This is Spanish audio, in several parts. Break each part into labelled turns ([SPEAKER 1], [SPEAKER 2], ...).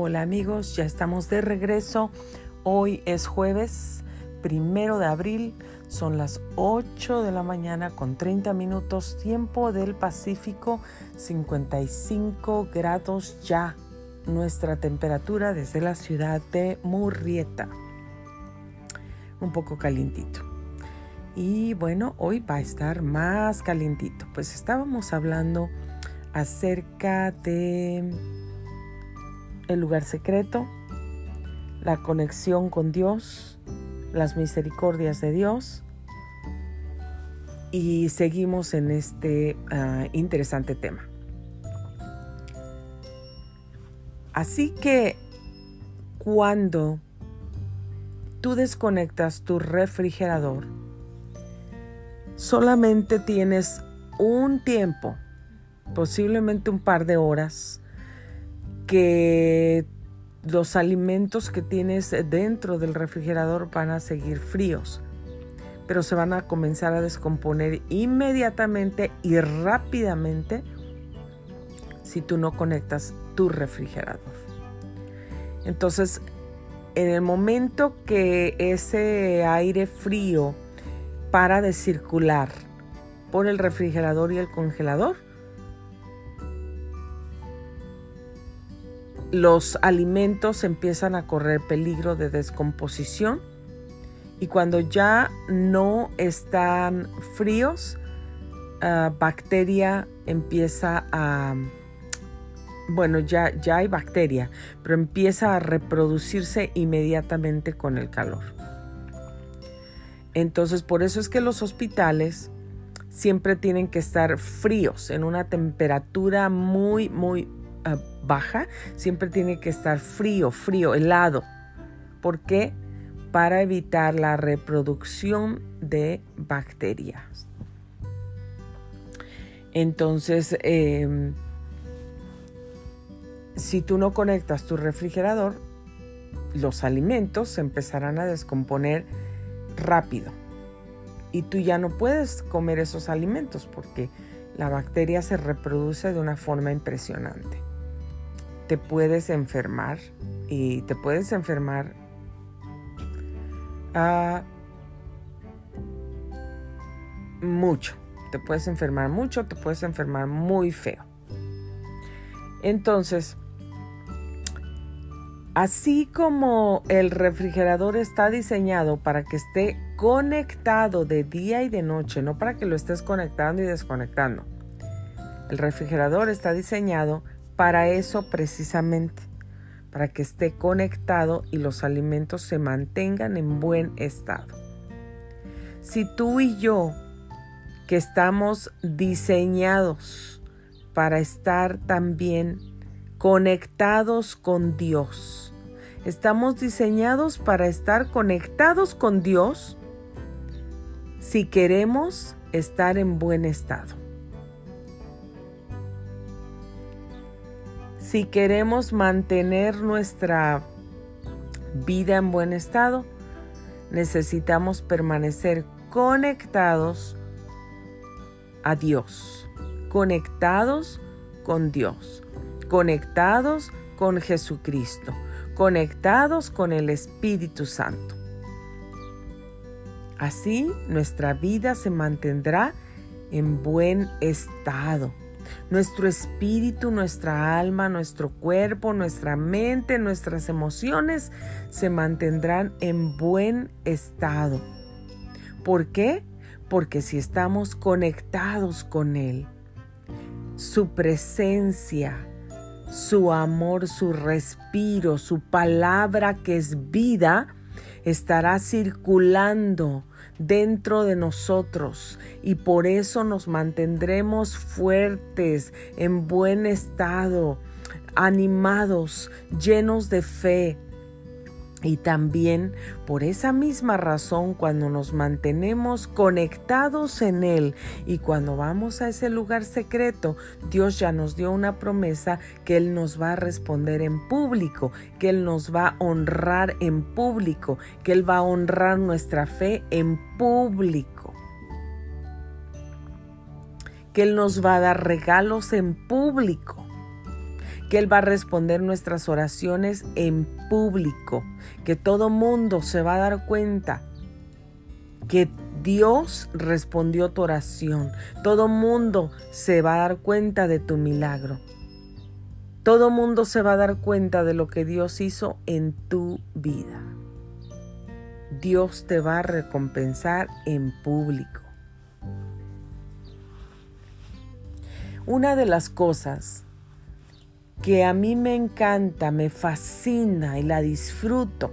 [SPEAKER 1] Hola amigos, ya estamos de regreso. Hoy es jueves primero de abril, son las 8 de la mañana con 30 minutos, tiempo del Pacífico, 55 grados ya. Nuestra temperatura desde la ciudad de Murrieta. Un poco calientito. Y bueno, hoy va a estar más calientito. Pues estábamos hablando acerca de el lugar secreto, la conexión con Dios, las misericordias de Dios. Y seguimos en este uh, interesante tema. Así que cuando tú desconectas tu refrigerador, solamente tienes un tiempo, posiblemente un par de horas, que los alimentos que tienes dentro del refrigerador van a seguir fríos, pero se van a comenzar a descomponer inmediatamente y rápidamente si tú no conectas tu refrigerador. Entonces, en el momento que ese aire frío para de circular por el refrigerador y el congelador, los alimentos empiezan a correr peligro de descomposición y cuando ya no están fríos, uh, bacteria empieza a, bueno, ya, ya hay bacteria, pero empieza a reproducirse inmediatamente con el calor. Entonces, por eso es que los hospitales siempre tienen que estar fríos, en una temperatura muy, muy baja, siempre tiene que estar frío, frío, helado. ¿Por qué? Para evitar la reproducción de bacterias. Entonces, em, si tú no conectas tu refrigerador, los alimentos se empezarán a descomponer rápido. Y tú ya no puedes comer esos alimentos porque la bacteria se reproduce de una forma impresionante te puedes enfermar y te puedes enfermar mucho. Te puedes enfermar mucho, te puedes enfermar muy feo. Entonces, así como el refrigerador está diseñado para que esté conectado de día y de noche, no para que lo estés conectando y desconectando. El refrigerador está diseñado para eso precisamente, para que esté conectado y los alimentos se mantengan en buen estado. Si tú y yo, que estamos diseñados para estar también conectados con Dios, estamos diseñados para estar conectados con Dios si queremos estar en buen estado. Si queremos mantener nuestra vida en buen estado, necesitamos permanecer conectados a Dios, conectados con Dios, conectados con Jesucristo, conectados con el Espíritu Santo. Así nuestra vida se mantendrá en buen estado nuestro espíritu, nuestra alma, nuestro cuerpo, nuestra mente, nuestras emociones se mantendrán en buen estado. ¿Por qué? Porque si estamos conectados con Él, su presencia, su amor, su respiro, su palabra que es vida, estará circulando dentro de nosotros y por eso nos mantendremos fuertes, en buen estado, animados, llenos de fe, y también por esa misma razón cuando nos mantenemos conectados en Él y cuando vamos a ese lugar secreto, Dios ya nos dio una promesa que Él nos va a responder en público, que Él nos va a honrar en público, que Él va a honrar nuestra fe en público, que Él nos va a dar regalos en público que Él va a responder nuestras oraciones en público, que todo mundo se va a dar cuenta que Dios respondió tu oración. Todo mundo se va a dar cuenta de tu milagro. Todo mundo se va a dar cuenta de lo que Dios hizo en tu vida. Dios te va a recompensar en público. Una de las cosas que a mí me encanta, me fascina y la disfruto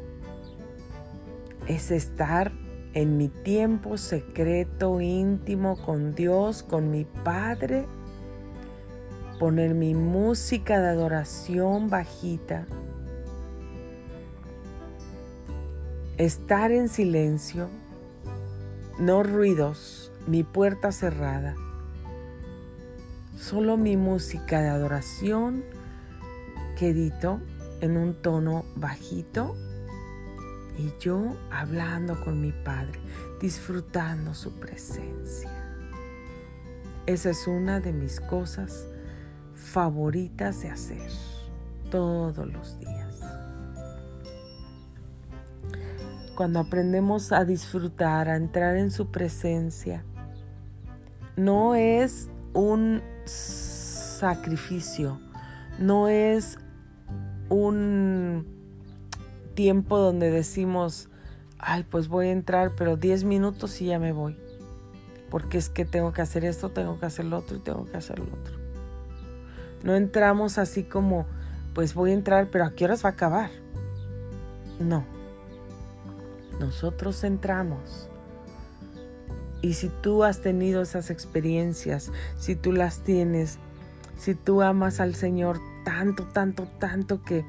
[SPEAKER 1] es estar en mi tiempo secreto, íntimo con Dios, con mi Padre, poner mi música de adoración bajita, estar en silencio, no ruidos, mi puerta cerrada solo mi música de adoración que edito en un tono bajito y yo hablando con mi Padre, disfrutando su presencia. Esa es una de mis cosas favoritas de hacer todos los días. Cuando aprendemos a disfrutar, a entrar en su presencia, no es un sacrificio, no es un tiempo donde decimos, ay, pues voy a entrar, pero 10 minutos y ya me voy. Porque es que tengo que hacer esto, tengo que hacer lo otro y tengo que hacer lo otro. No entramos así como, pues voy a entrar, pero ¿a qué horas va a acabar? No. Nosotros entramos y si tú has tenido esas experiencias, si tú las tienes, si tú amas al Señor tanto, tanto, tanto que,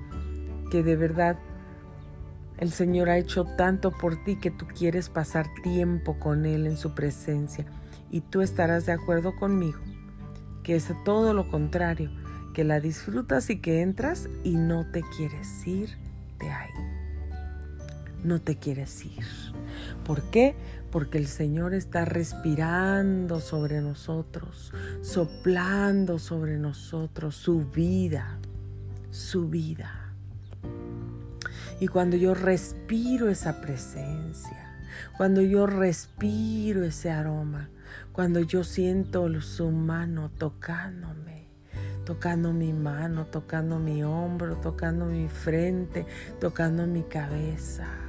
[SPEAKER 1] que de verdad el Señor ha hecho tanto por ti que tú quieres pasar tiempo con Él en su presencia. Y tú estarás de acuerdo conmigo que es todo lo contrario, que la disfrutas y que entras y no te quieres ir de ahí. No te quieres ir. ¿Por qué? Porque el Señor está respirando sobre nosotros, soplando sobre nosotros su vida, su vida. Y cuando yo respiro esa presencia, cuando yo respiro ese aroma, cuando yo siento su mano tocándome, tocando mi mano, tocando mi hombro, tocando mi frente, tocando mi cabeza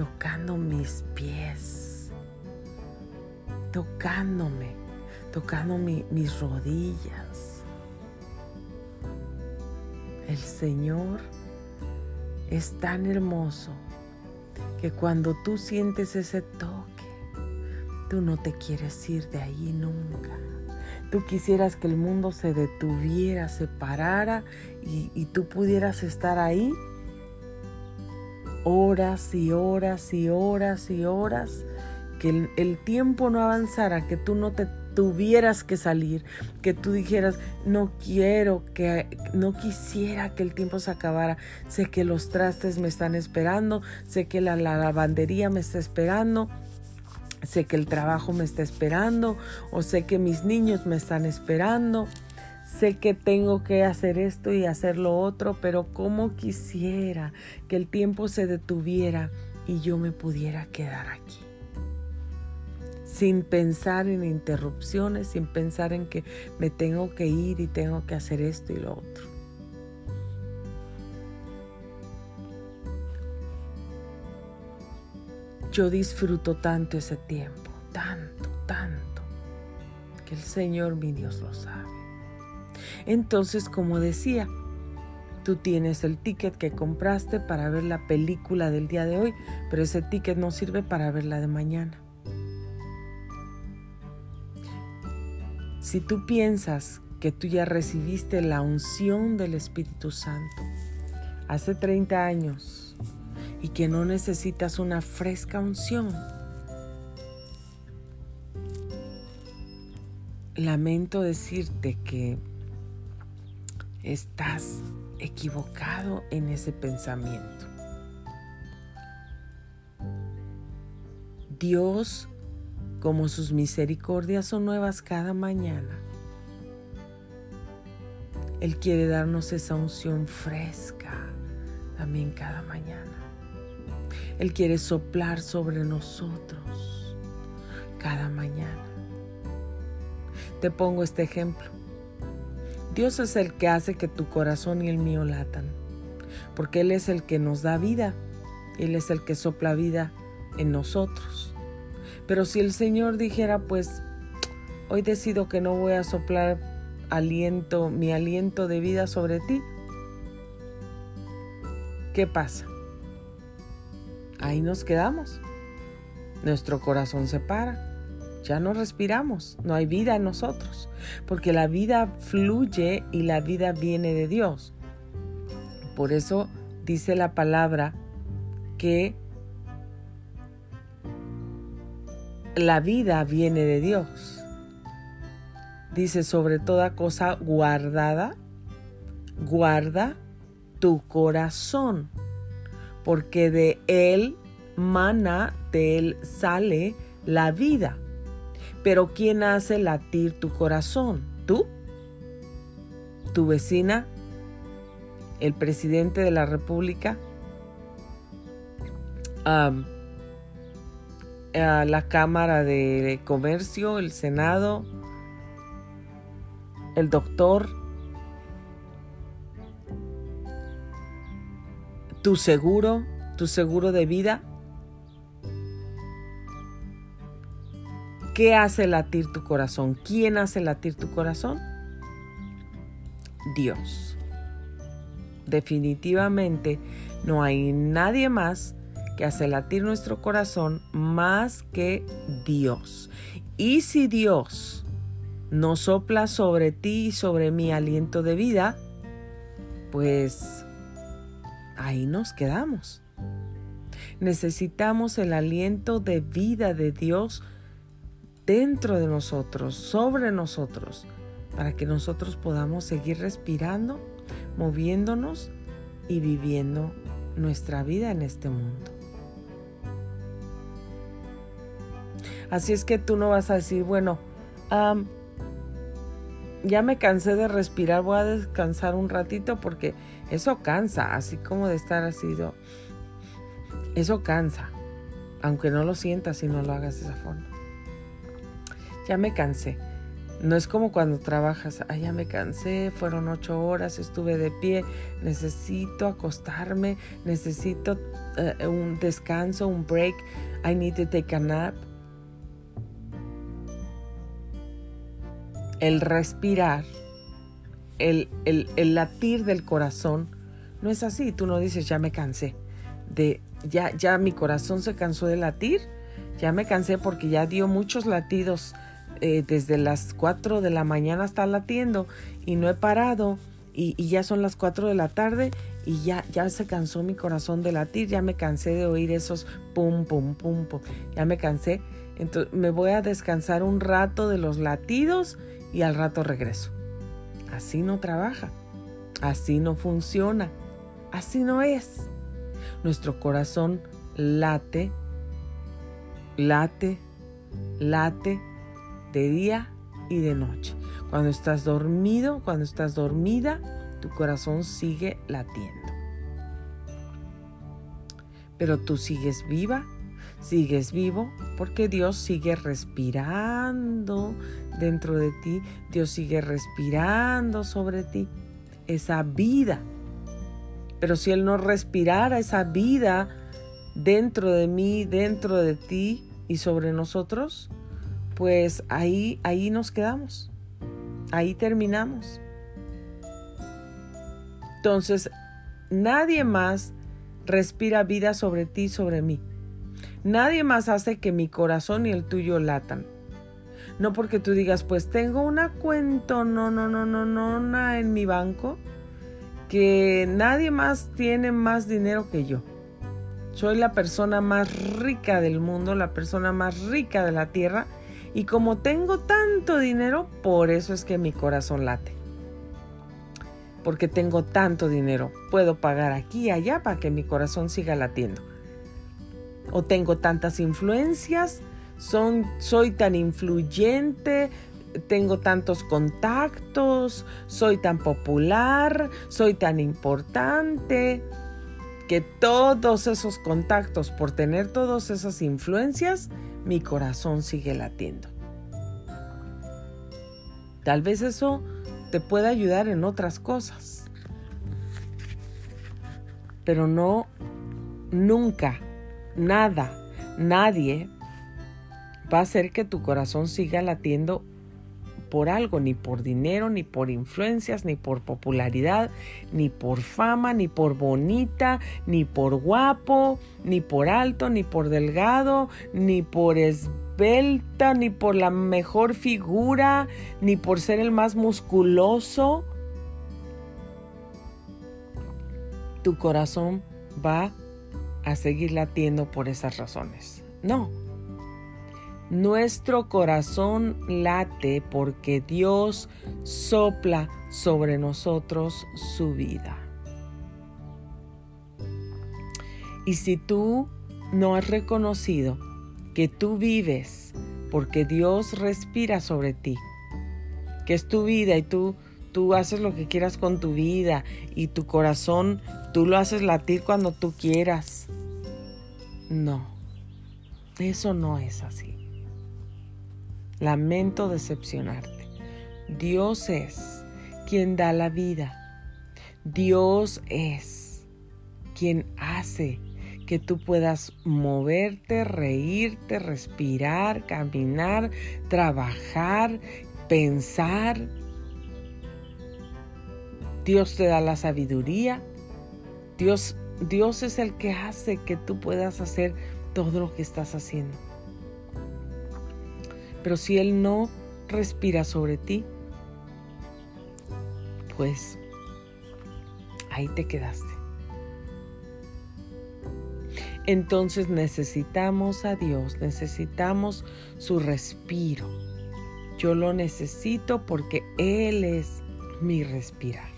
[SPEAKER 1] tocando mis pies, tocándome, tocando mis rodillas. El Señor es tan hermoso que cuando tú sientes ese toque, tú no te quieres ir de ahí nunca. Tú quisieras que el mundo se detuviera, se parara y, y tú pudieras estar ahí horas y horas y horas y horas, que el, tiempo no avanzara, que tú no te tuvieras que salir, que tú dijeras, no quiero, que no quisiera que el tiempo se acabara, sé que los trastes me están esperando, sé que la lavandería me está esperando, sé que el trabajo me está esperando, o sé que mis niños me están esperando sé que tengo que hacer esto y hacer lo otro, pero como quisiera que el tiempo se detuviera y yo me pudiera quedar aquí. Sin pensar en interrupciones, sin pensar en que me tengo que ir y tengo que hacer esto y lo otro. Yo disfruto tanto ese tiempo, tanto, tanto, que el Señor mi Dios lo sabe. Entonces, como decía, tú tienes el ticket que compraste para ver la película del día de hoy, pero ese ticket no sirve para verla de mañana. Si tú piensas que tú ya recibiste la unción del Espíritu Santo hace 30 años y que no necesitas una fresca unción, lamento decirte que estás equivocado en ese pensamiento. Dios, como sus misericordias son nuevas cada mañana, Él quiere darnos esa unción fresca también cada mañana. Él quiere soplar sobre nosotros cada mañana. Te pongo este ejemplo. Dios es el que hace que tu corazón y el mío latan, porque Él es el que nos da vida, Él es el que sopla vida en nosotros. Pero si el Señor dijera, pues, hoy decido que no voy a soplar aliento, mi aliento de vida sobre ti, ¿qué pasa? Ahí nos quedamos. Nuestro corazón se para. Ya no respiramos, no hay vida en nosotros, porque la vida fluye y la vida viene de Dios. Por eso dice la palabra que la vida viene de Dios. Dice sobre toda cosa guardada, guarda tu corazón, porque de él mana, de él sale la vida. Pero ¿quién hace latir tu corazón? ¿Tú? ¿Tu vecina? ¿El presidente de la República? la Cámara de Comercio, el Senado, el doctor, tu seguro, tu seguro de vida. ¿Qué hace latir tu corazón? ¿Quién hace latir tu corazón? Dios. Definitivamente no hay nadie más que hace latir nuestro corazón más que Dios. Y si Dios no sopla sobre ti y sobre mi aliento de vida, pues ahí nos quedamos. Necesitamos el aliento de vida de Dios dentro de nosotros, sobre nosotros, para que nosotros podamos seguir respirando, moviéndonos y viviendo nuestra vida en este mundo. Así es que tú no vas a decir, bueno, ya me cansé de respirar, voy a descansar un ratito porque eso cansa, así como de estar así. Eso cansa, aunque no lo sientas y no lo hagas de esa forma. Ya me cansé. No es como cuando trabajas, ah, ya me cansé, fueron ocho horas, estuve de pie, necesito acostarme, necesito eh, un descanso, un break, I need to take a nap. el respirar, el, el, latir del corazón, no es así. Tú no dices, ya me cansé. De, ya, ya mi corazón se cansó de latir. Ya me cansé porque ya dio muchos latidos eh, desde las 4 de la mañana hasta latiendo y no he parado y, ya son las 4 de la tarde y ya, ya se cansó mi corazón de latir, ya me cansé de oír esos pum, pum, pum, pum, ya me cansé. Entonces me voy a descansar un rato de los latidos y al rato regreso. Así no trabaja, así no funciona, así no es. Nuestro corazón late, late, late de día y de noche. Cuando estás dormido, cuando estás dormida, tu corazón sigue latiendo. Pero tú sigues viva sigues vivo porque Dios sigue respirando dentro de ti, Dios sigue respirando sobre ti esa vida. Pero si Él no respirara esa vida dentro de mí, dentro de ti y sobre nosotros, pues ahí, ahí nos quedamos, ahí terminamos. Entonces, nadie más respira vida sobre ti sobre mí. Nadie más hace que mi corazón y el tuyo latan. No porque tú digas, pues tengo una cuenta, no, no, no, no, no, en mi banco, que nadie más tiene más dinero que yo. Soy la persona más rica del mundo, la persona más rica de la tierra, y como tengo tanto dinero, por eso es que mi corazón late. Porque tengo tanto dinero, puedo pagar aquí y allá para que mi corazón siga latiendo o tengo tantas influencias, son, soy tan influyente, tengo tantos contactos, soy tan popular, soy tan importante, que todos esos contactos, por tener todas esas influencias, mi corazón sigue latiendo. Tal vez eso te pueda ayudar en otras cosas, pero no, nunca, nada, nadie va a hacer que tu corazón siga latiendo por algo, ni por dinero, ni por influencias, ni por popularidad, ni por fama, ni por bonita, ni por guapo, ni por alto, ni por delgado, ni por esbelta, ni por la mejor figura, ni por ser el más musculoso. Tu corazón va a seguir latiendo por esas razones. No, nuestro corazón late porque Dios sopla sobre nosotros su vida. Y si tú no has reconocido que tú vives porque Dios respira sobre ti, que es tu vida y tú tú haces lo que quieras con tu vida y tu corazón tú lo haces latir cuando tú quieras. No. Eso no es así. Lamento decepcionarte. Dios es quien da la vida. Dios es quien hace que tú puedas moverte, reírte, respirar, caminar, trabajar, pensar. Dios te da la sabiduría. Dios, Dios es el que hace que tú puedas hacer todo lo que estás haciendo. Pero si Él no respira sobre ti, pues ahí te quedaste. Entonces necesitamos a Dios, necesitamos su respiro. Yo lo necesito porque Él es mi respirar.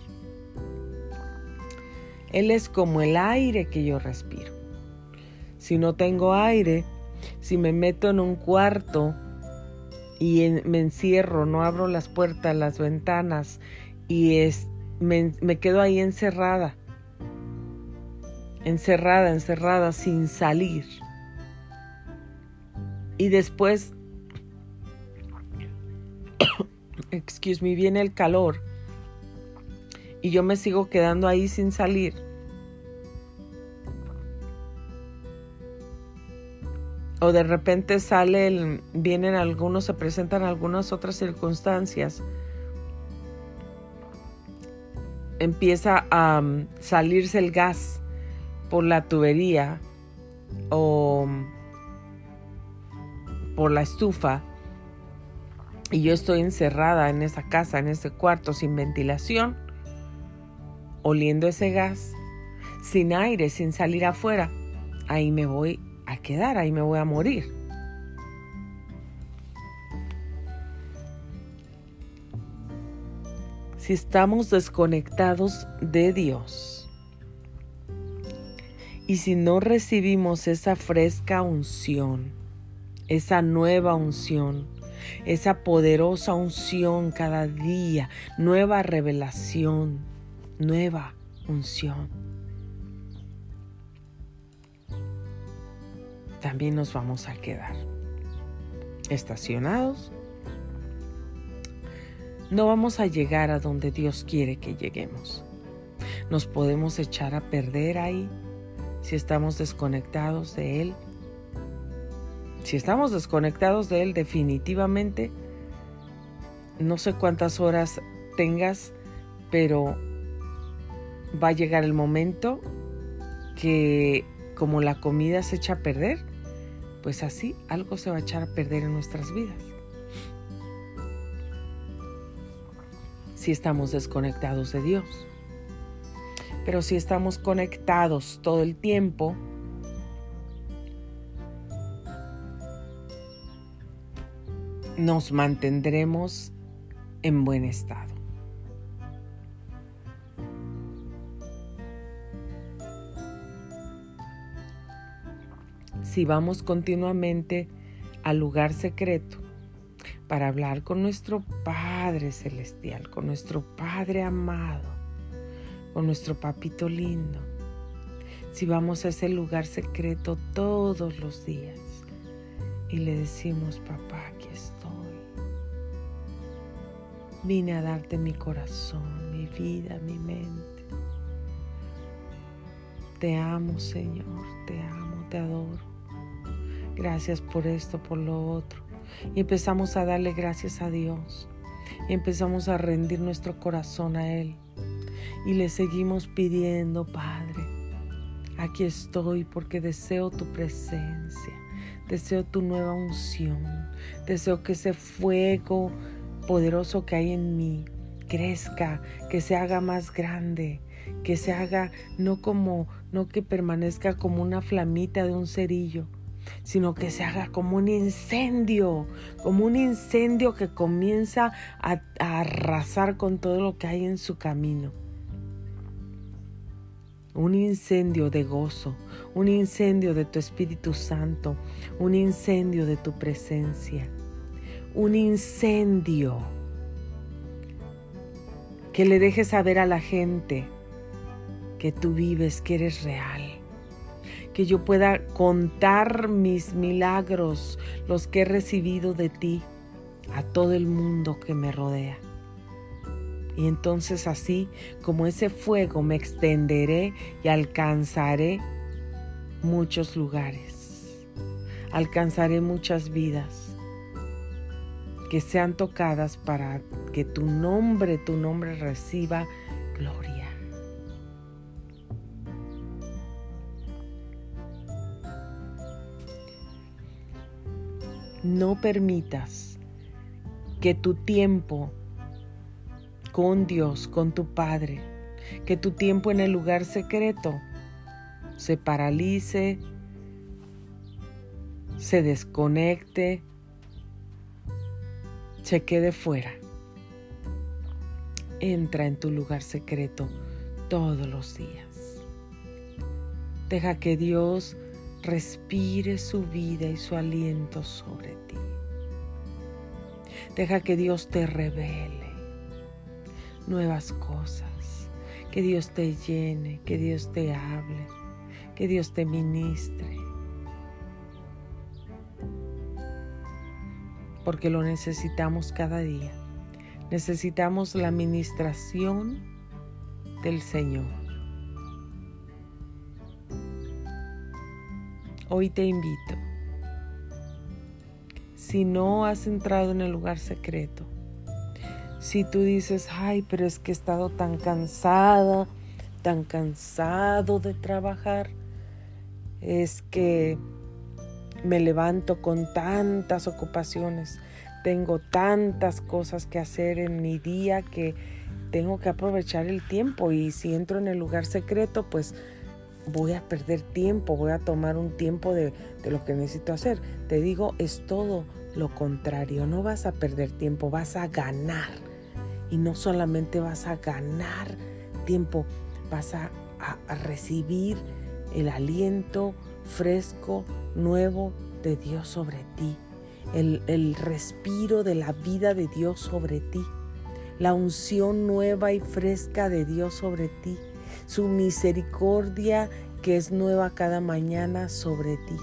[SPEAKER 1] Él es como el aire que yo respiro. Si no tengo aire, si me meto en un cuarto y me encierro, no abro las puertas, las ventanas y es, me, me quedo ahí encerrada, encerrada, encerrada, sin salir. Y después, excuse me, viene el calor y yo me sigo quedando ahí sin salir o de repente sale, vienen algunos, se presentan algunas otras circunstancias, empieza a um, salirse el gas por la tubería o por la estufa. Y yo estoy encerrada en esa casa, en ese cuarto sin ventilación, oliendo ese gas, sin aire, sin salir afuera, ahí me voy a quedar, ahí me voy a morir. Si estamos desconectados de Dios y si no recibimos esa fresca unción, esa nueva unción, esa poderosa unción cada día, nueva revelación, nueva unción también nos vamos a quedar estacionados. No vamos a llegar a donde Dios quiere que lleguemos. Nos podemos echar a perder ahí si estamos desconectados de Él. Si estamos desconectados de Él definitivamente, no sé cuántas horas tengas, pero va a llegar el momento que como la comida se echa a perder, pues así algo se va a echar a perder en nuestras vidas. Si estamos desconectados de Dios. Pero si estamos conectados todo el tiempo, nos mantendremos en buen estado. Si vamos continuamente al lugar secreto para hablar con nuestro Padre Celestial, con nuestro Padre amado, con nuestro Papito lindo. Si vamos a ese lugar secreto todos los días y le decimos, papá, aquí estoy. Vine a darte mi corazón, mi vida, mi mente. Te amo, Señor, te amo, te adoro. Gracias por esto, por lo otro. Y empezamos a darle gracias a Dios. Y empezamos a rendir nuestro corazón a Él. Y le seguimos pidiendo, Padre, aquí estoy porque deseo tu presencia. Deseo tu nueva unción. Deseo que ese fuego poderoso que hay en mí crezca, que se haga más grande, que se haga no como, no que permanezca como una flamita de un cerillo, sino que se haga como un incendio, como un incendio que comienza a, arrasar con todo lo que hay en su camino. Un incendio de gozo, un incendio de tu Espíritu Santo, un incendio de tu presencia, un incendio que le dejes saber a la gente que tú vives, que eres real que yo pueda contar mis milagros, los que he recibido de ti, a todo el mundo que me rodea. Y entonces así como ese fuego me extenderé y alcanzaré muchos lugares. Alcanzaré muchas vidas que sean tocadas para que tu nombre, tu nombre reciba gloria. No permitas que tu tiempo con Dios, con tu Padre, que tu tiempo en el lugar secreto se paralice, se desconecte, se quede fuera. Entra en tu lugar secreto todos los días. Deja que Dios respire su vida y su aliento sobre ti. Deja que Dios te revele nuevas cosas, que Dios te llene, que Dios te hable, que Dios te ministre. Porque lo necesitamos cada día. Necesitamos la ministración del Señor. Hoy te invito, si no has entrado en el lugar secreto, si tú dices, ay, pero es que he estado tan cansada, tan cansado de trabajar, es que me levanto con tantas ocupaciones, tengo tantas cosas que hacer en mi día que tengo que aprovechar el tiempo y si entro en el lugar secreto, pues voy a perder tiempo, voy a tomar un tiempo de, lo que necesito hacer. Te digo, es todo lo contrario, no vas a perder tiempo, vas a ganar. Y no solamente vas a ganar tiempo, vas a, recibir el aliento fresco, nuevo de Dios sobre ti, el, el respiro de la vida de Dios sobre ti, la unción nueva y fresca de Dios sobre ti su misericordia que es nueva cada mañana sobre ti.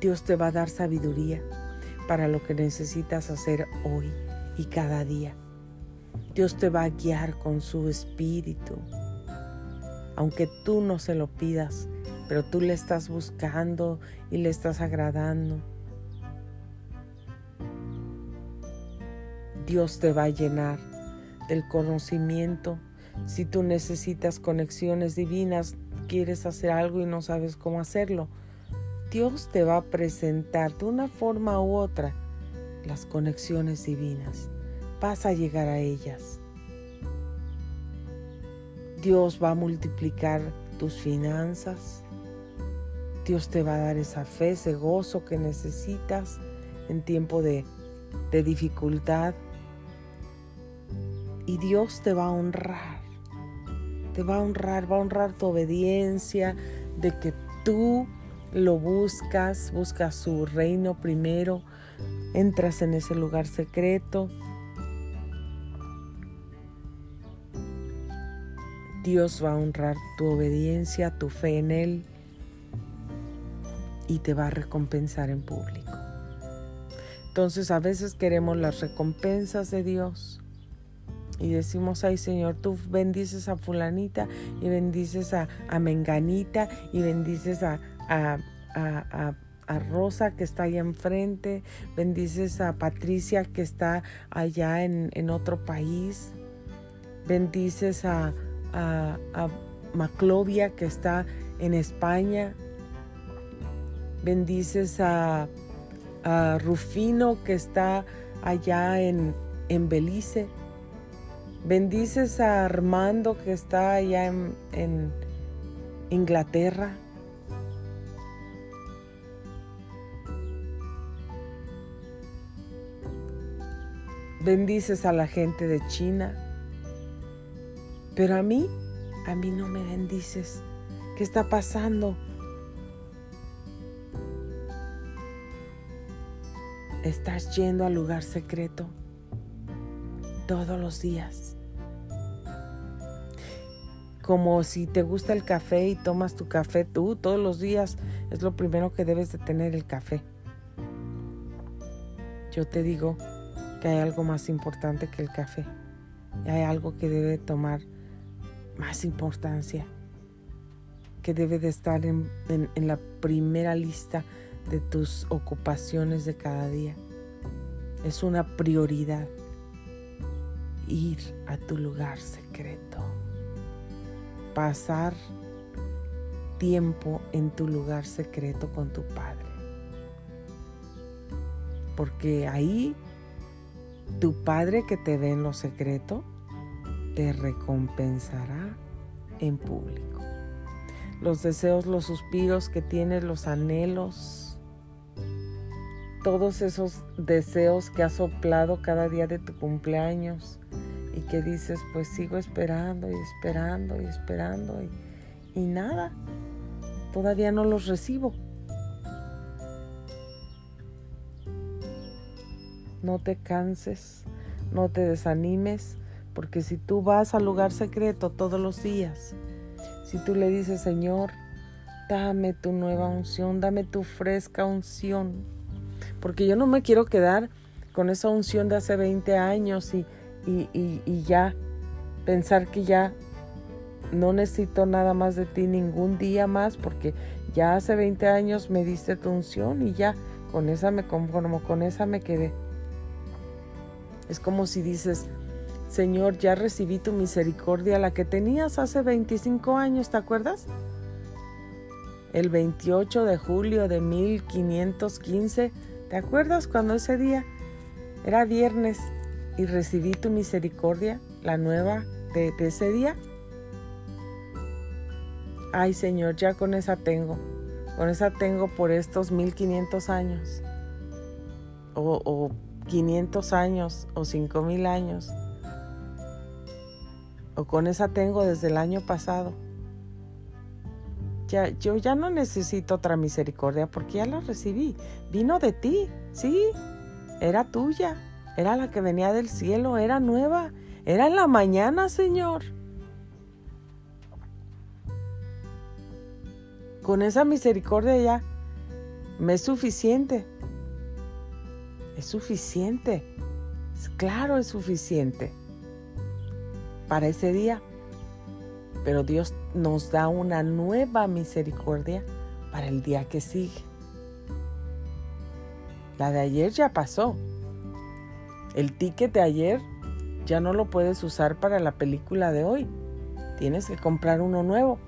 [SPEAKER 1] Dios te va a dar sabiduría para lo que necesitas hacer hoy y cada día. Dios te va a guiar con su espíritu. Aunque tú no se lo pidas, pero tú le estás buscando y le estás agradando. Dios te va a llenar del conocimiento. Si tú necesitas conexiones divinas, quieres hacer algo y no sabes cómo hacerlo, Dios te va a presentar de una forma u otra las conexiones divinas. Vas a llegar a ellas. Dios va a multiplicar tus finanzas. Dios te va a dar esa fe, ese gozo que necesitas en tiempo de, de dificultad y Dios te va a honrar. Te va a honrar, va a honrar tu obediencia, de que tú lo buscas, buscas su reino primero, entras en ese lugar secreto. Dios va a honrar tu obediencia, tu fe en Él y te va a recompensar en público. Entonces a veces queremos las recompensas de Dios y decimos, ay Señor, tú bendices a fulanita y bendices a, menganita y bendices a, a, Rosa que está allá enfrente, bendices a Patricia que está allá en, en otro país, bendices a, a, Maclovia que está en España, bendices a, Rufino que está allá en, en Belice. Bendices a Armando que está allá en, en Inglaterra. Bendices a la gente de China. Pero a mí, a mí no me bendices. ¿Qué está pasando? Estás yendo al lugar secreto todos los días. Como si te gusta el café y tomas tu café tú todos los días, es lo primero que debes de tener el café. Yo te digo que hay algo más importante que el café. Hay algo que debe tomar más importancia, que debe de estar en, en la primera lista de tus ocupaciones de cada día. Es una prioridad ir a tu lugar secreto, pasar tiempo en tu lugar secreto con tu Padre. Porque ahí tu Padre que te ve en lo secreto te recompensará en público. Los deseos, los suspiros que tienes, los anhelos, todos esos deseos que has soplado cada día de tu cumpleaños y que dices, pues sigo esperando y esperando y esperando y, y nada, todavía no los recibo. No te canses, no te desanimes, porque si tú vas al lugar secreto todos los días, si tú le dices, Señor, dame tu nueva unción, dame tu fresca unción, porque yo no me quiero quedar con esa unción de hace 20 años y, y, ya pensar que ya no necesito nada más de ti ningún día más porque ya hace 20 años me diste tu unción y ya con esa me conformo, con esa me quedé. Es como si dices, Señor, ya recibí tu misericordia, la que tenías hace 25 años, ¿te acuerdas? El 28 de julio de 1515 ¿Te acuerdas cuando ese día era viernes y recibí tu misericordia, la nueva de, ese día? Ay Señor, ya con esa tengo. Con esa tengo por estos 1500 años. O, o 500 años o 5000 años. O con esa tengo desde el año pasado ya, yo ya no necesito otra misericordia porque ya la recibí. Vino de ti, sí, era tuya, era la que venía del cielo, era nueva, era en la mañana, Señor. Con esa misericordia ya me es suficiente. Es suficiente. Claro, es suficiente para ese día. Pero Dios nos da una nueva misericordia para el día que sigue. La de ayer ya pasó. El ticket de ayer ya no lo puedes usar para la película de hoy. Tienes que comprar uno nuevo.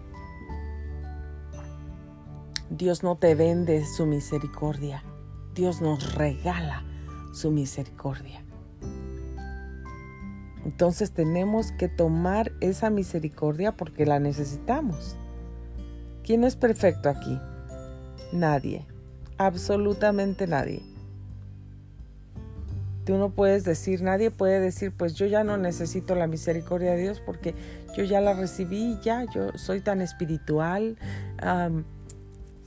[SPEAKER 1] Dios no te vende su misericordia. Dios nos regala su misericordia. Entonces tenemos que tomar esa misericordia porque la necesitamos. ¿Quién es perfecto aquí? Nadie, absolutamente nadie. Tú no puedes decir, nadie puede decir, pues yo ya no necesito la misericordia de Dios porque yo ya la recibí, ya, yo soy tan espiritual,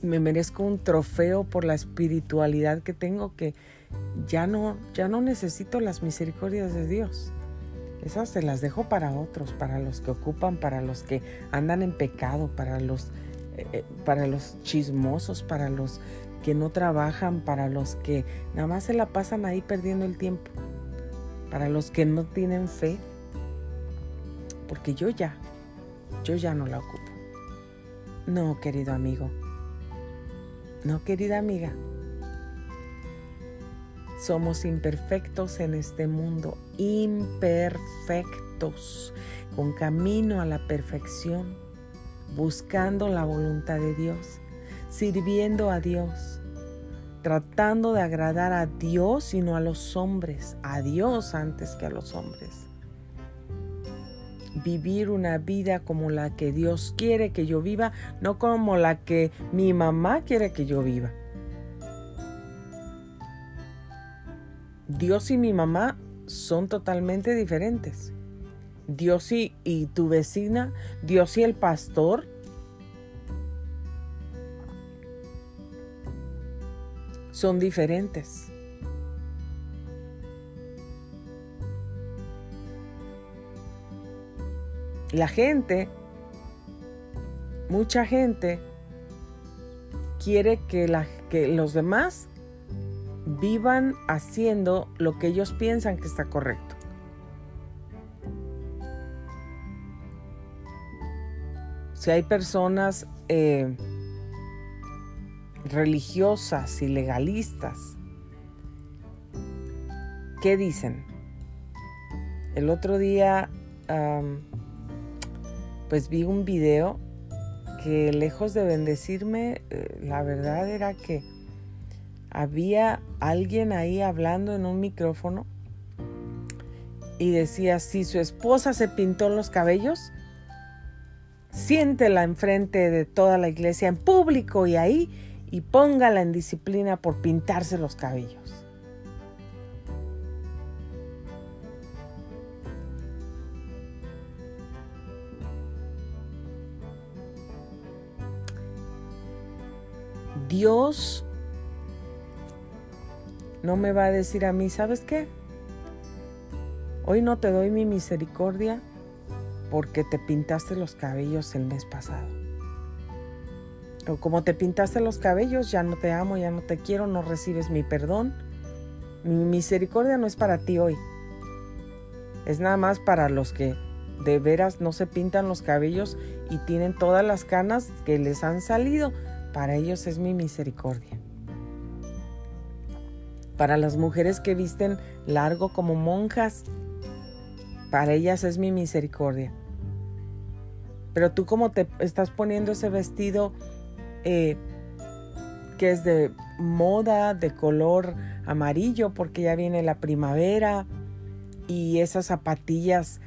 [SPEAKER 1] me merezco un trofeo por la espiritualidad que tengo que ya no, ya no necesito las misericordias de Dios. Esas se las dejo para otros, para los que ocupan, para los que andan en pecado, para los, eh, eh, para los chismosos, para los que no trabajan, para los que nada más se la pasan ahí perdiendo el tiempo, para los que no tienen fe, porque yo ya, yo ya no la ocupo. No, querido amigo, no, querida amiga, somos imperfectos en este mundo, imperfectos, con camino a la perfección, buscando la voluntad de Dios, sirviendo a Dios, tratando de agradar a Dios y no a los hombres, a Dios antes que a los hombres. Vivir una vida como la que Dios quiere que yo viva, no como la que mi mamá quiere que yo viva. Dios y mi mamá son totalmente diferentes. Dios y, y, tu vecina, Dios y el pastor son diferentes. La gente, mucha gente, quiere que, los demás vivan haciendo lo que ellos piensan que está correcto. Si hay personas eh, religiosas y legalistas. ¿Qué dicen? El otro día, pues vi un video que lejos de bendecirme, eh, la verdad era que había alguien ahí hablando en un micrófono y decía, si su esposa se pintó los cabellos, siéntela enfrente de toda la iglesia en público y ahí y póngala en disciplina por pintarse los cabellos. Dios no me va a decir a mí, ¿sabes qué? Hoy no te doy mi misericordia porque te pintaste los cabellos el mes pasado. O como te pintaste los cabellos, ya no te amo, ya no te quiero, no recibes mi perdón. Mi misericordia no es para ti hoy. Es nada más para los que de veras no se pintan los cabellos y tienen todas las canas que les han salido. Para ellos es mi misericordia. Para las mujeres que visten largo como monjas, para ellas es mi misericordia. Pero tú como te estás poniendo ese vestido eh, que es de moda, de color amarillo, porque ya viene la primavera y esas zapatillas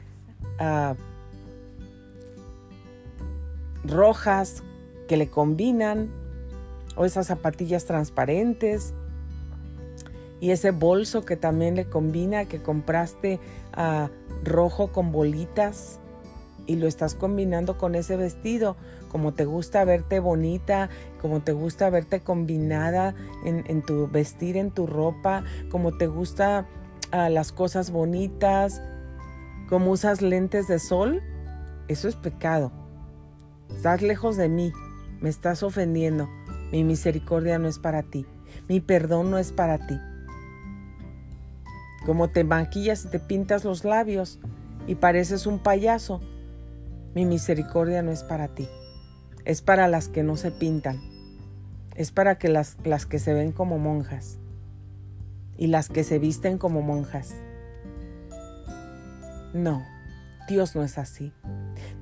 [SPEAKER 1] ah, rojas que le combinan, o esas zapatillas transparentes, y ese bolso que también le combina, que compraste ah, rojo con bolitas y lo estás combinando con ese vestido, como te gusta verte bonita, como te gusta verte combinada en, tu vestir, en tu ropa, como te gusta ah, las cosas bonitas, como usas lentes de sol, eso es pecado. Estás lejos de mí, me estás ofendiendo. Mi misericordia no es para ti, mi perdón no es para ti. Como te maquillas y te pintas los labios y pareces un payaso, mi misericordia no es para ti. Es para las que no se pintan. Es para que las, las que se ven como monjas. Y las que se visten como monjas. No, Dios no es así.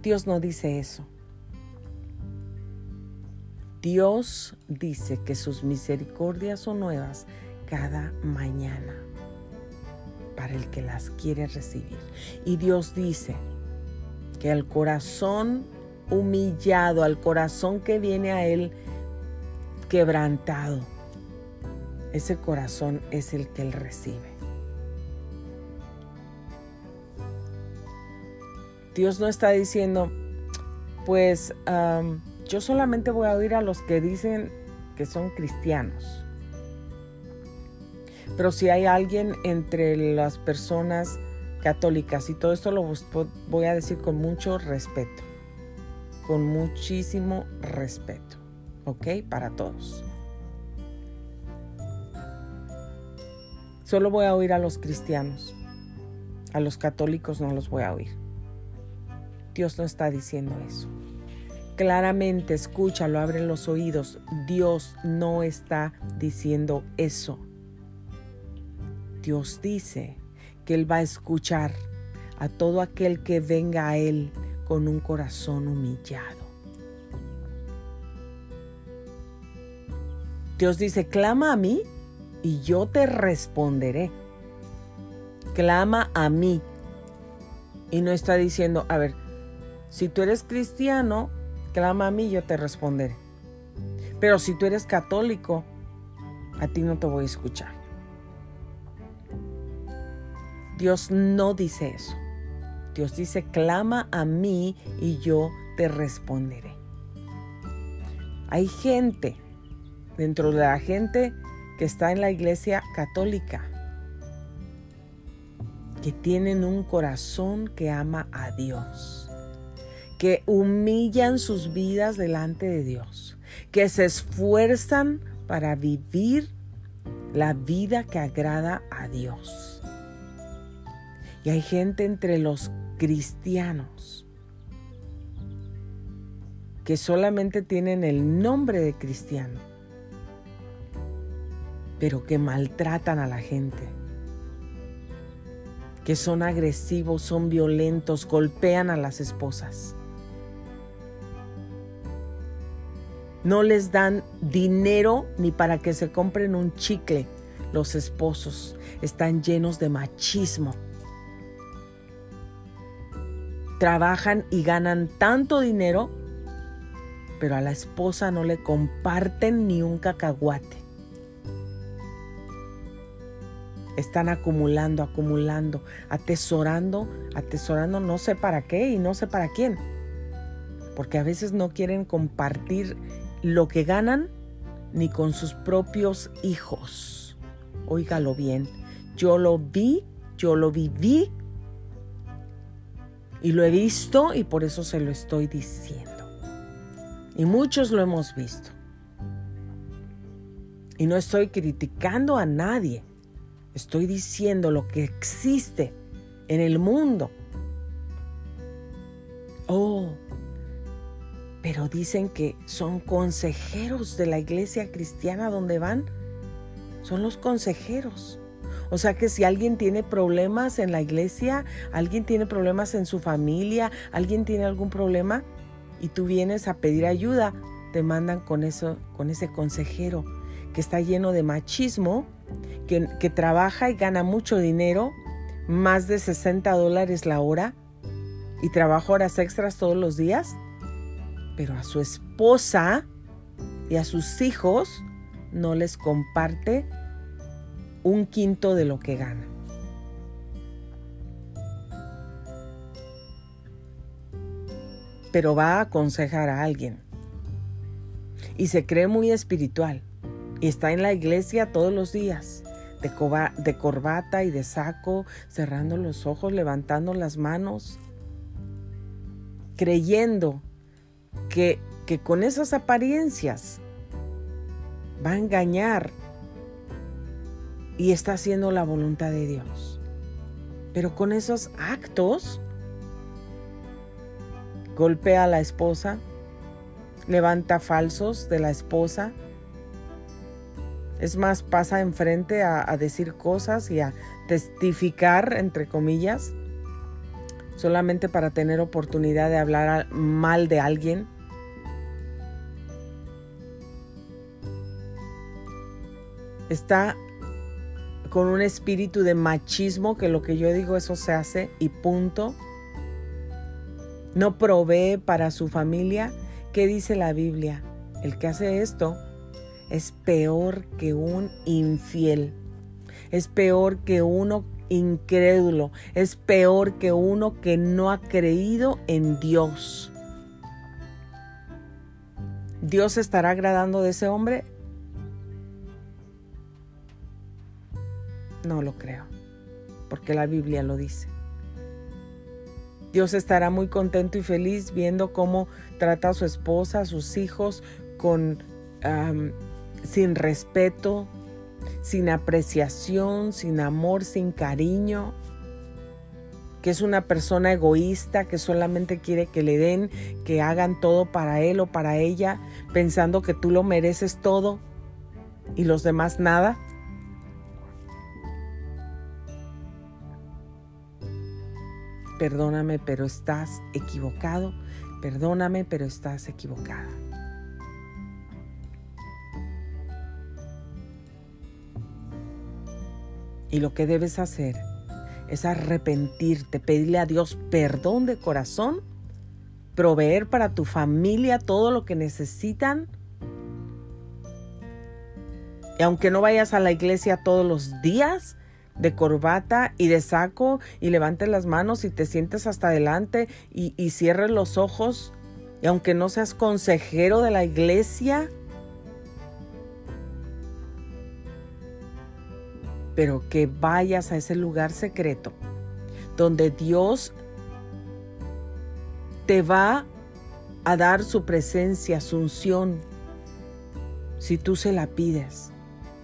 [SPEAKER 1] Dios no dice eso. Dios dice que sus misericordias son nuevas cada mañana para el que las quiere recibir. Y Dios dice que al corazón humillado, al corazón que viene a Él quebrantado, ese corazón es el que Él recibe. Dios no está diciendo, pues yo solamente voy a oír a los que dicen que son cristianos. Pero si hay alguien entre las personas católicas, y todo esto lo voy a decir con mucho respeto, con muchísimo respeto, ¿ok? Para todos. Solo voy a oír a los cristianos, a los católicos no los voy a oír. Dios no está diciendo eso. Claramente, escúchalo, abre los oídos. Dios no está diciendo eso. Dios dice que Él va a escuchar a todo aquel que venga a Él con un corazón humillado. Dios dice, clama a mí y yo te responderé. Clama a mí. Y no está diciendo, a ver, si tú eres cristiano, clama a mí y yo te responderé. Pero si tú eres católico, a ti no te voy a escuchar. Dios no dice eso. Dios dice, clama a mí y yo te responderé. Hay gente, dentro de la gente que está en la iglesia católica, que tienen un corazón que ama a Dios, que humillan sus vidas delante de Dios, que se esfuerzan para vivir la vida que agrada a Dios. Y hay gente entre los cristianos que solamente tienen el nombre de cristiano, pero que maltratan a la gente, que son agresivos, son violentos, golpean a las esposas. No les dan dinero ni para que se compren un chicle. Los esposos están llenos de machismo trabajan y ganan tanto dinero, pero a la esposa no le comparten ni un cacahuate. Están acumulando, acumulando, atesorando, atesorando no sé para qué y no sé para quién. Porque a veces no quieren compartir lo que ganan ni con sus propios hijos. Óigalo bien, yo lo vi, yo lo viví y lo he visto y por eso se lo estoy diciendo. Y muchos lo hemos visto. Y no estoy criticando a nadie. Estoy diciendo lo que existe en el mundo. Oh, pero dicen que son consejeros de la iglesia cristiana donde van. Son los consejeros. O sea que si alguien tiene problemas en la iglesia, alguien tiene problemas en su familia, alguien tiene algún problema y tú vienes a pedir ayuda, te mandan con eso, con ese consejero que está lleno de machismo, que, que trabaja y gana mucho dinero, más de 60 dólares la hora, y trabaja horas extras todos los días, pero a su esposa y a sus hijos no les comparte un quinto de lo que gana. Pero va a aconsejar a alguien. Y se cree muy espiritual. Y está en la iglesia todos los días. De, corbata y de saco, cerrando los ojos, levantando las manos. Creyendo que, que con esas apariencias va a engañar y está haciendo la voluntad de Dios. Pero con esos actos, golpea a la esposa, levanta falsos de la esposa, es más, pasa enfrente a, a decir cosas y a testificar, entre comillas, solamente para tener oportunidad de hablar mal de alguien. Está con un espíritu de machismo, que lo que yo digo eso se hace y punto. No provee para su familia. ¿Qué dice la Biblia? El que hace esto es peor que un infiel. Es peor que uno incrédulo. Es peor que uno que no ha creído en Dios. ¿Dios estará agradando de ese hombre? No lo creo, porque la Biblia lo dice. Dios estará muy contento y feliz viendo cómo trata a su esposa, a sus hijos, con, sin respeto, sin apreciación, sin amor, sin cariño, que es una persona egoísta, que solamente quiere que le den, que hagan todo para él o para ella, pensando que tú lo mereces todo y los demás nada. Perdóname, pero estás equivocado. Perdóname, pero estás equivocada. Y lo que debes hacer es arrepentirte, pedirle a Dios perdón de corazón, proveer para tu familia todo lo que necesitan. Y aunque no vayas a la iglesia todos los días, de corbata y de saco y levantes las manos y te sientes hasta adelante y, y cierres los ojos. Y aunque no seas consejero de la iglesia, pero que vayas a ese lugar secreto donde Dios te va a dar su presencia, su unción, si tú se la pides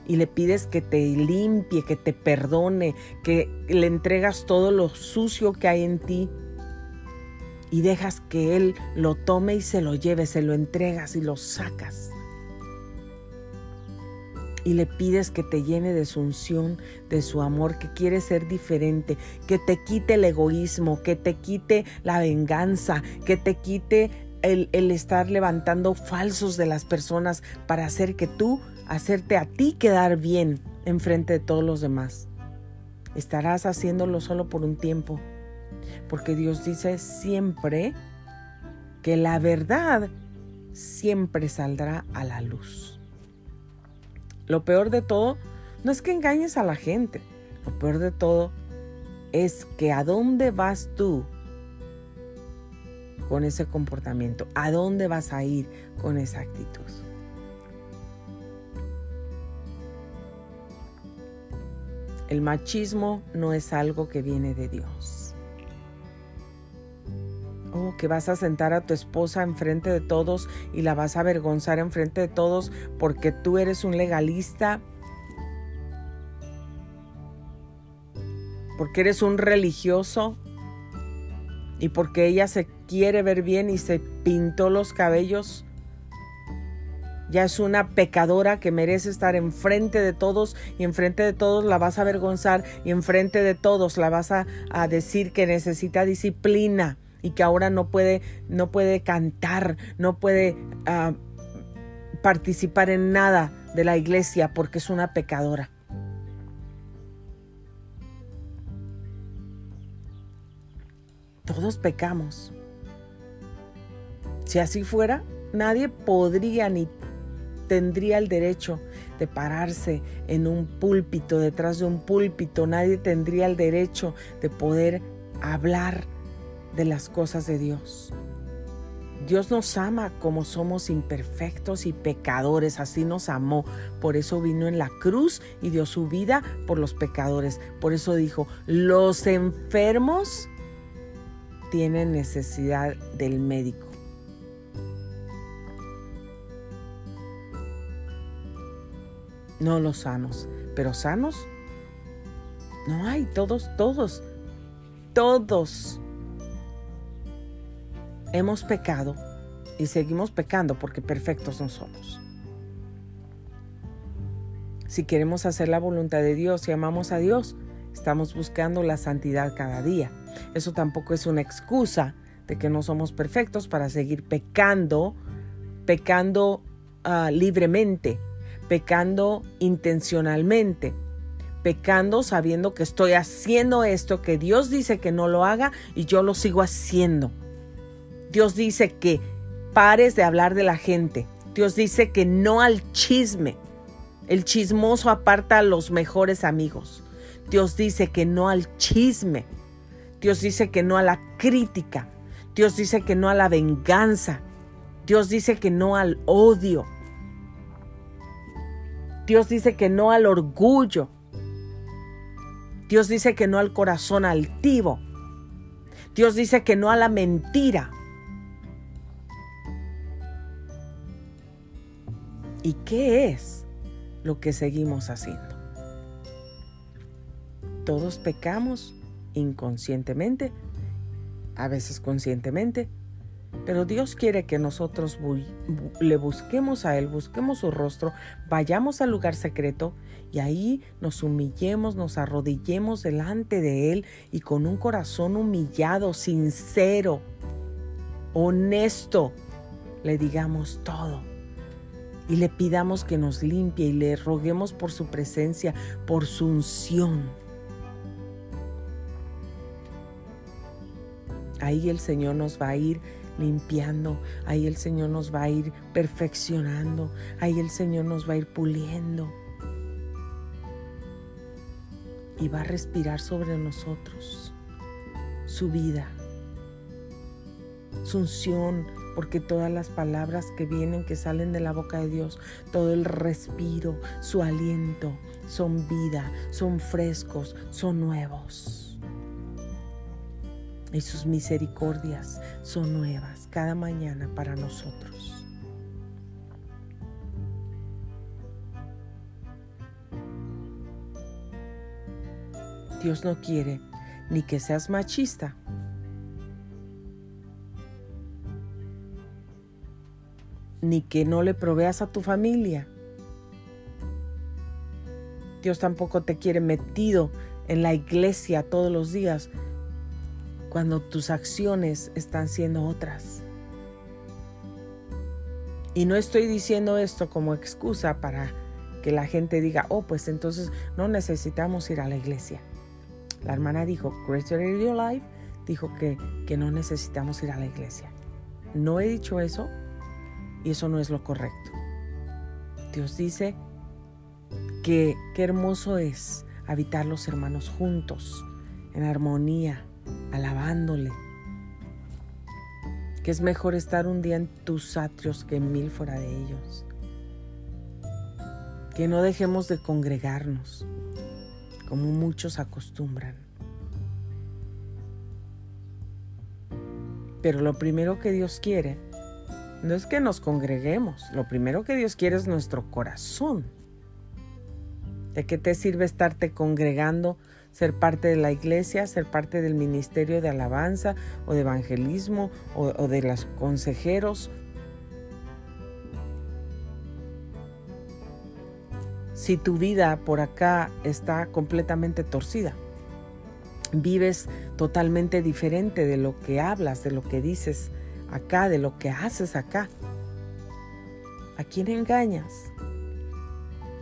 [SPEAKER 1] y le pides que te limpie, que te perdone, que le entregas todo lo sucio que hay en ti y dejas que Él lo tome y se lo lleve, se lo entregas y lo sacas. Y le pides que te llene de su unción, de su amor, que quiere ser diferente, que te quite el egoísmo, que te quite la venganza, que te quite el, estar levantando falsos de las personas para hacer que tú, hacerte a ti quedar bien en frente de todos los demás. Estarás haciéndolo solo por un tiempo, porque Dios dice siempre que la verdad siempre saldrá a la luz. Lo peor de todo no es que engañes a la gente. Lo peor de todo es que a dónde vas tú con ese comportamiento. ¿A dónde vas a ir con esa actitud? El machismo no es algo que viene de Dios. Oh, que vas a sentar a tu esposa enfrente de todos y la vas a avergonzar enfrente de todos porque tú eres un legalista. Porque eres un religioso. Y porque ella se quiere ver bien y se pintó los cabellos. Ya es una pecadora que merece estar enfrente de todos y enfrente de todos la vas a avergonzar y enfrente de todos la vas a, decir que necesita disciplina y que ahora no puede, no puede cantar, no puede ah, participar en nada de la iglesia porque es una pecadora. Todos pecamos. Si así fuera, nadie podría ni tendría el derecho de pararse en un púlpito, detrás de un púlpito. Nadie tendría el derecho de poder hablar de las cosas de Dios. Dios nos ama como somos imperfectos y pecadores, así nos amó. Por eso vino en la cruz y dio su vida por los pecadores. Por eso dijo, los enfermos tienen necesidad del médico. No los sanos, pero sanos no hay, todos, todos, todos hemos pecado y seguimos pecando porque perfectos no somos. Si queremos hacer la voluntad de Dios y amamos a Dios, estamos buscando la santidad cada día. Eso tampoco es una excusa de que no somos perfectos para seguir pecando, pecando ah, libremente, pecando intencionalmente, pecando sabiendo que estoy haciendo esto, que Dios dice que no lo haga y yo lo sigo haciendo. Dios dice que pares de hablar de la gente. Dios dice que no al chisme. El chismoso aparta a los mejores amigos. Dios dice que no al chisme. Dios dice que no a la crítica. Dios dice que no a la venganza. Dios dice que no al odio. Dios dice que no al orgullo. Dios dice que no al corazón altivo. Dios dice que no a la mentira. ¿Y qué es lo que seguimos haciendo? Todos pecamos inconscientemente, a veces conscientemente, pero Dios quiere que nosotros le busquemos a Él, busquemos su rostro, vayamos al lugar secreto y ahí nos humillemos, nos arrodillemos delante de Él y con un corazón humillado, sincero, honesto, le digamos todo y le pidamos que nos limpie y le roguemos por su presencia, por su unción. Ahí el Señor nos va a ir limpiando, ahí el Señor nos va a ir perfeccionando, ahí el Señor nos va a ir puliendo. Y va a respirar sobre nosotros su vida, su unción, porque todas las palabras que vienen, que salen de la boca de Dios, todo el respiro, su aliento, son vida, son frescos, son nuevos. Y sus misericordias son nuevas cada mañana para nosotros. Dios no quiere ni que seas machista, ni que no le proveas a tu familia. Dios tampoco te quiere metido en la iglesia todos los días cuando tus acciones están siendo otras. Y no estoy diciendo esto como excusa para que la gente diga, oh, pues entonces no necesitamos ir a la iglesia. La hermana dijo, Greater Radio Life dijo que, que no necesitamos ir a la iglesia. No he dicho eso y eso no es lo correcto. Dios dice que qué hermoso es habitar los hermanos juntos, en armonía, alabándole. Que es mejor estar un día en tus atrios que mil fuera de ellos. Que no dejemos de congregarnos, como muchos acostumbran. Pero lo primero que Dios quiere no es que nos congreguemos, lo primero que Dios quiere es nuestro corazón. ¿De qué te sirve estarte congregando, ser parte de la iglesia, ser parte del ministerio de alabanza o de evangelismo o, de los consejeros? Si tu vida por acá está completamente torcida, vives totalmente diferente de lo que hablas, de lo que dices, acá, de lo que haces acá. ¿A quién engañas?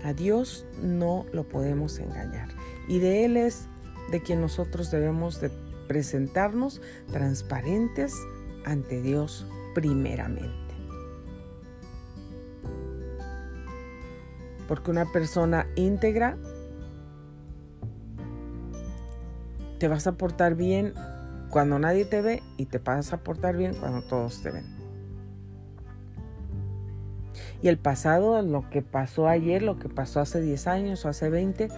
[SPEAKER 1] A Dios no lo podemos engañar. Y de Él es de quien nosotros debemos de presentarnos transparentes ante Dios primeramente. Porque una persona íntegra te vas a portar bien cuando nadie te ve y te vas a portar bien cuando todos te ven. Y el pasado, lo que pasó ayer, lo que pasó hace 10 años o hace 20,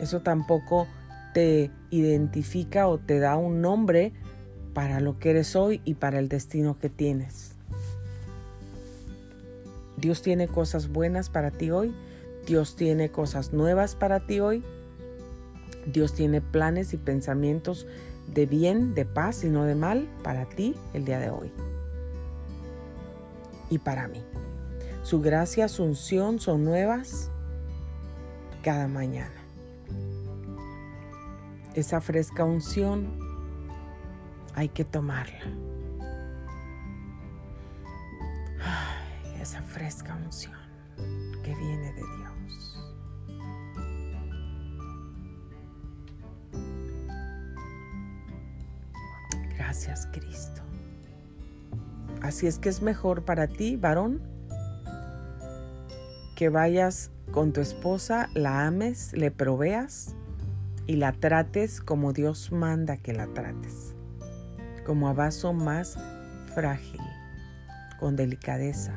[SPEAKER 1] eso tampoco te identifica o te da un nombre para lo que eres hoy y para el destino que tienes. Dios tiene cosas buenas para ti hoy. Dios tiene cosas nuevas para ti hoy. Dios tiene planes y pensamientos de bien, de paz y no de mal para ti el día de hoy. Y para mí. Su gracia, su unción son nuevas cada mañana. Esa fresca unción hay que tomarla. esa fresca unción que viene de Dios. Gracias Cristo. Así es que es mejor para ti, varón, que vayas con tu esposa, la ames, le proveas y la trates como Dios manda que la trates, como a vaso más frágil, con delicadeza.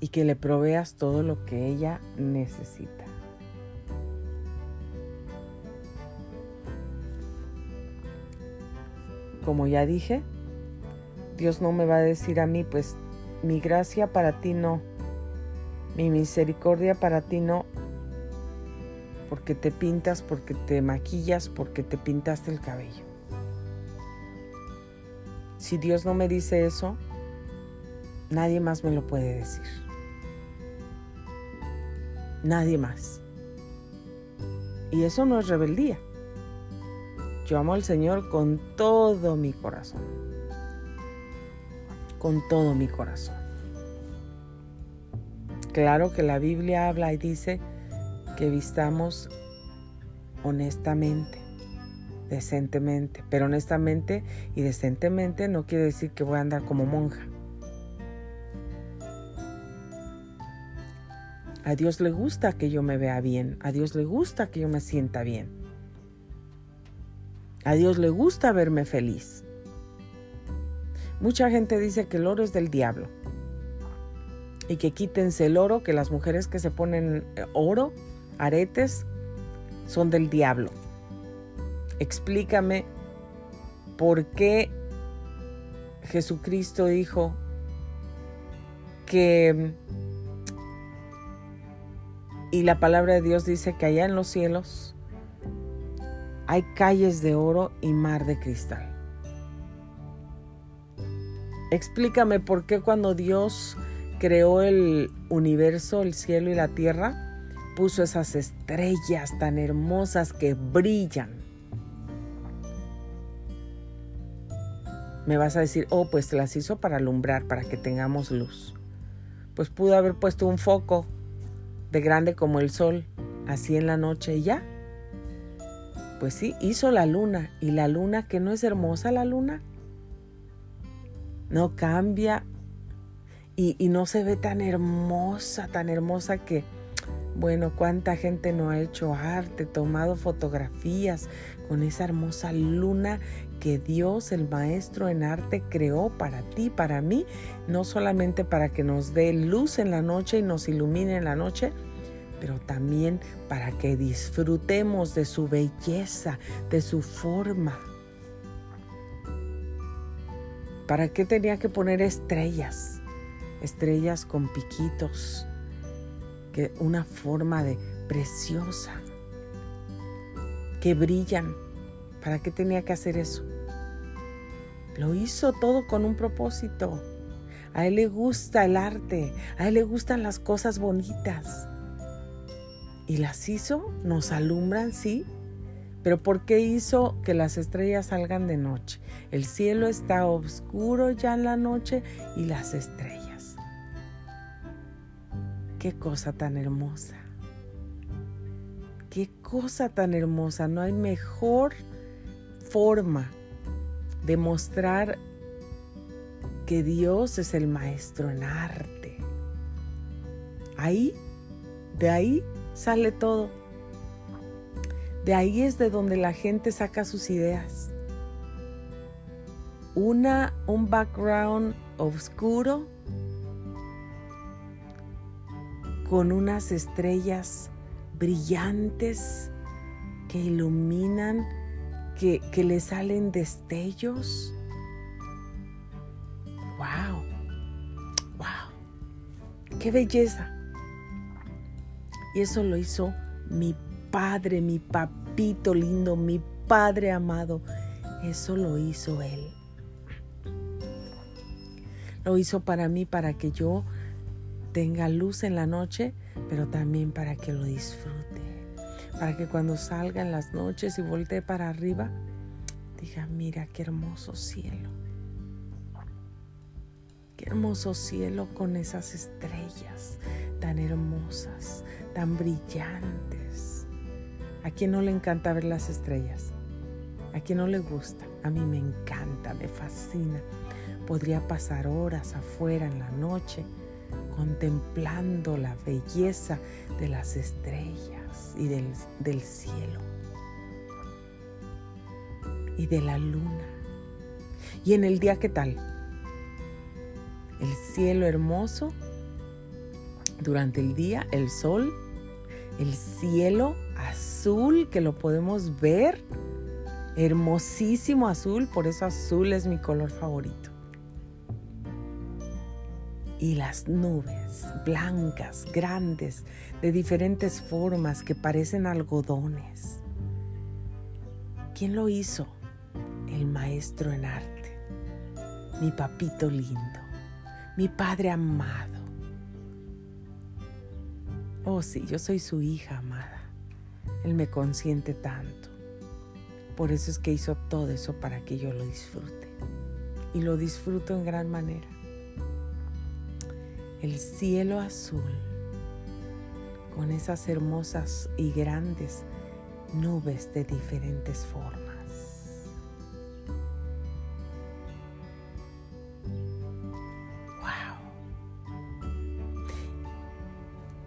[SPEAKER 1] y que le proveas todo lo que ella necesita. Como ya dije, Dios no me va a decir a mí, pues mi gracia para ti no, mi misericordia para ti no, porque te pintas, porque te maquillas, porque te pintaste el cabello. Si Dios no me dice eso, nadie más me lo puede decir. Nadie más. Y eso no es rebeldía. Yo amo al Señor con todo mi corazón. Con todo mi corazón. Claro que la Biblia habla y dice que vistamos honestamente, decentemente. Pero honestamente y decentemente no quiere decir que voy a andar como monja. A Dios le gusta que yo me vea bien. A Dios le gusta que yo me sienta bien. A Dios le gusta verme feliz. Mucha gente dice que el oro es del diablo y que quítense el oro, que las mujeres que se ponen eh, oro, aretes, son del diablo. Explícame por qué Jesucristo dijo que, y la palabra de Dios dice que allá en los cielos hay calles de oro y mar de cristal. Explícame por qué cuando Dios creó el universo, el cielo y la tierra, puso esas estrellas tan hermosas que brillan. Me vas a decir, oh, pues las hizo para alumbrar, para que tengamos luz. Pues pudo haber puesto un foco de grande como el sol, así en la noche y ya. Pues sí, hizo la luna. ¿Y la luna que no es hermosa la luna? No cambia y, no se ve tan hermosa, tan hermosa que, bueno, cuánta gente no ha hecho arte, tomado fotografías con esa hermosa luna que Dios, el maestro en arte, creó para ti, para mí, no solamente para que nos dé luz en la noche y nos ilumine en la noche, pero también para que disfrutemos de su belleza, de su forma. ¿Para qué tenía que poner estrellas? Estrellas con piquitos, que una forma de preciosa, que brillan. ¿Para qué tenía que hacer eso? Lo hizo todo con un propósito. A él le gusta el arte, a él le gustan las cosas bonitas. Y las hizo, nos alumbran, sí, pero ¿por qué hizo que las estrellas salgan de noche? El cielo está oscuro ya en la noche y las estrellas. Qué cosa tan hermosa. Qué cosa tan hermosa. No hay mejor forma de mostrar que Dios es el maestro en arte. Ahí, de ahí sale todo. De ahí es de donde la gente saca sus ideas. Una, un background oscuro con unas estrellas brillantes que iluminan, que, que le salen destellos. ¡Wow! ¡Wow! ¡Qué belleza! Y eso lo hizo mi padre, mi papito lindo, mi padre amado. Eso lo hizo él. Lo hizo para mí, para que yo tenga luz en la noche, pero también para que lo disfrute. Para que cuando salga en las noches y voltee para arriba, diga, mira qué hermoso cielo. Qué hermoso cielo con esas estrellas tan hermosas, tan brillantes. ¿A quién no le encanta ver las estrellas? ¿A quién no le gusta? A mí me encanta, me fascina. Podría pasar horas afuera en la noche contemplando la belleza de las estrellas y del, cielo y de la luna. ¿Y en el día qué tal? El cielo hermoso Durante el día el sol, el cielo azul que lo podemos ver, hermosísimo azul, por eso azul es mi color favorito. Y las nubes blancas, grandes, de diferentes formas que parecen algodones. ¿Quién lo hizo? El maestro en arte, mi papito lindo, mi padre amado. Oh sí, yo soy su hija amada. Él me consiente tanto. Por eso es que hizo todo eso para que yo lo disfrute. Y lo disfruto en gran manera. El cielo azul, con esas hermosas y grandes nubes de diferentes formas. Wow.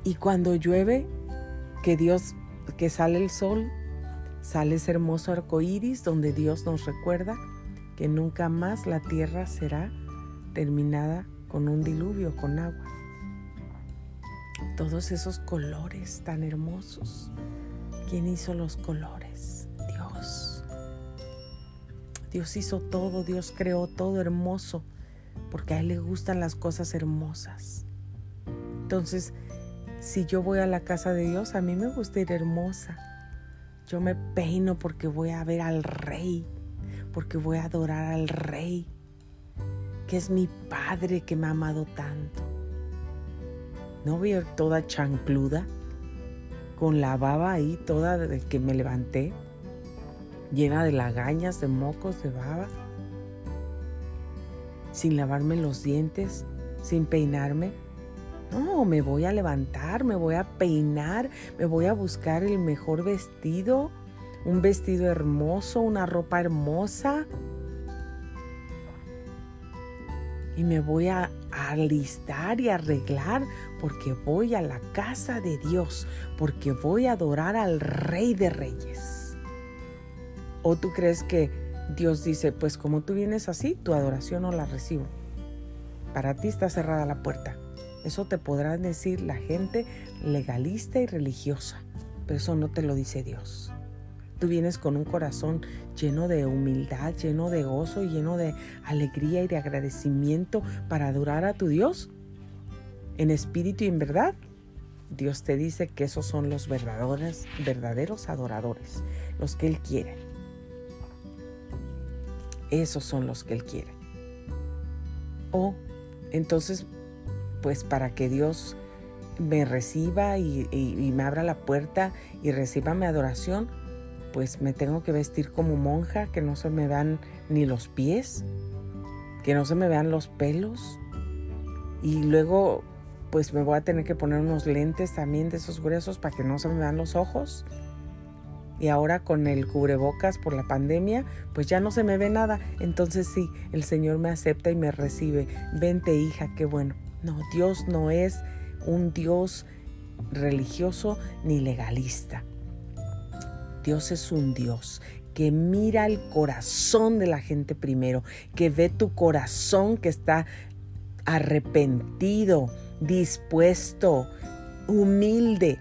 [SPEAKER 1] Y cuando llueve, que Dios, que sale el sol, sale ese hermoso arco iris donde Dios nos recuerda que nunca más la tierra será terminada con un diluvio, con agua. Todos esos colores tan hermosos ¿Quién hizo los colores? Dios. Dios hizo todo, Dios creó todo hermoso, porque a Él le gustan las cosas hermosas. Entonces, si yo voy a la casa de Dios, a mí me gusta ir hermosa. Yo me peino porque voy a ver al rey, porque voy a adorar al rey, que es mi padre que me ha amado tanto. No ir toda chancluda con la baba ahí toda de que me levanté, llena de lagañas, de mocos, de baba, sin lavarme los dientes, sin peinarme. No, me voy a levantar, me voy a peinar, me voy a buscar el mejor vestido, un vestido hermoso, una ropa hermosa. Y me voy a alistar y arreglar porque voy a la casa de Dios, porque voy a adorar al Rey de Reyes. ¿O tú crees que Dios dice, pues como tú vienes así, tu adoración no la recibo? Para ti está cerrada la puerta. Eso te podrá decir la gente legalista y religiosa, pero eso no te lo dice Dios. Tú vienes con un corazón lleno de humildad, lleno de gozo, lleno de alegría y de agradecimiento para adorar a tu Dios en espíritu y en verdad, Dios te dice que esos son los verdaderos, verdaderos adoradores, los que Él quiere. Esos son los que Él quiere. O entonces, pues para que Dios me reciba y, y, me abra la puerta y reciba mi adoración, pues me tengo que vestir como monja, que no se me vean ni los pies, que no se me vean los pelos. Y luego pues me voy a tener que poner unos lentes también de esos gruesos para que no se me vean los ojos. Y ahora con el cubrebocas por la pandemia, pues ya no se me ve nada. Entonces sí, el Señor me acepta y me recibe. Vente hija, qué bueno. No, Dios no es un Dios religioso ni legalista. Dios es un Dios que mira el corazón de la gente primero, que ve tu corazón que está arrepentido, dispuesto, humilde.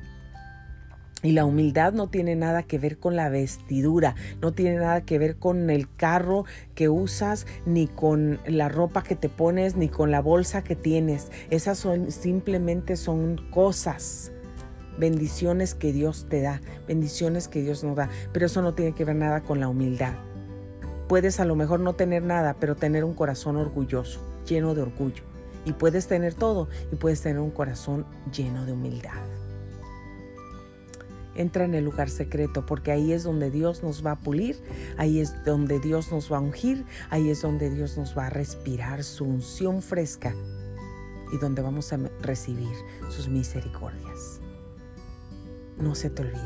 [SPEAKER 1] Y la humildad no tiene nada que ver con la vestidura, no tiene nada que ver con el carro que usas, ni con la ropa que te pones, ni con la bolsa que tienes. Esas son simplemente son cosas, bendiciones que Dios te da, bendiciones que Dios nos da, pero eso no tiene que ver nada con la humildad. Puedes a lo mejor no tener nada, pero tener un corazón orgulloso, lleno de orgullo. Y puedes tener todo y puedes tener un corazón lleno de humildad. Entra en el lugar secreto porque ahí es donde Dios nos va a pulir, ahí es donde Dios nos va a ungir, ahí es donde Dios nos va a respirar su unción fresca y donde vamos a recibir sus misericordias. No se te olvide,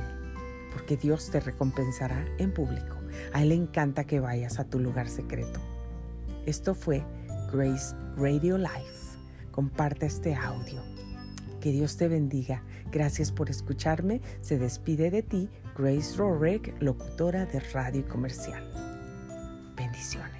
[SPEAKER 1] porque Dios te recompensará en público. A Él le encanta que vayas a tu lugar secreto. Esto fue Grace Radio Life comparte este audio. Que Dios te bendiga. Gracias por escucharme. Se despide de ti Grace Rorick, locutora de radio comercial. Bendiciones.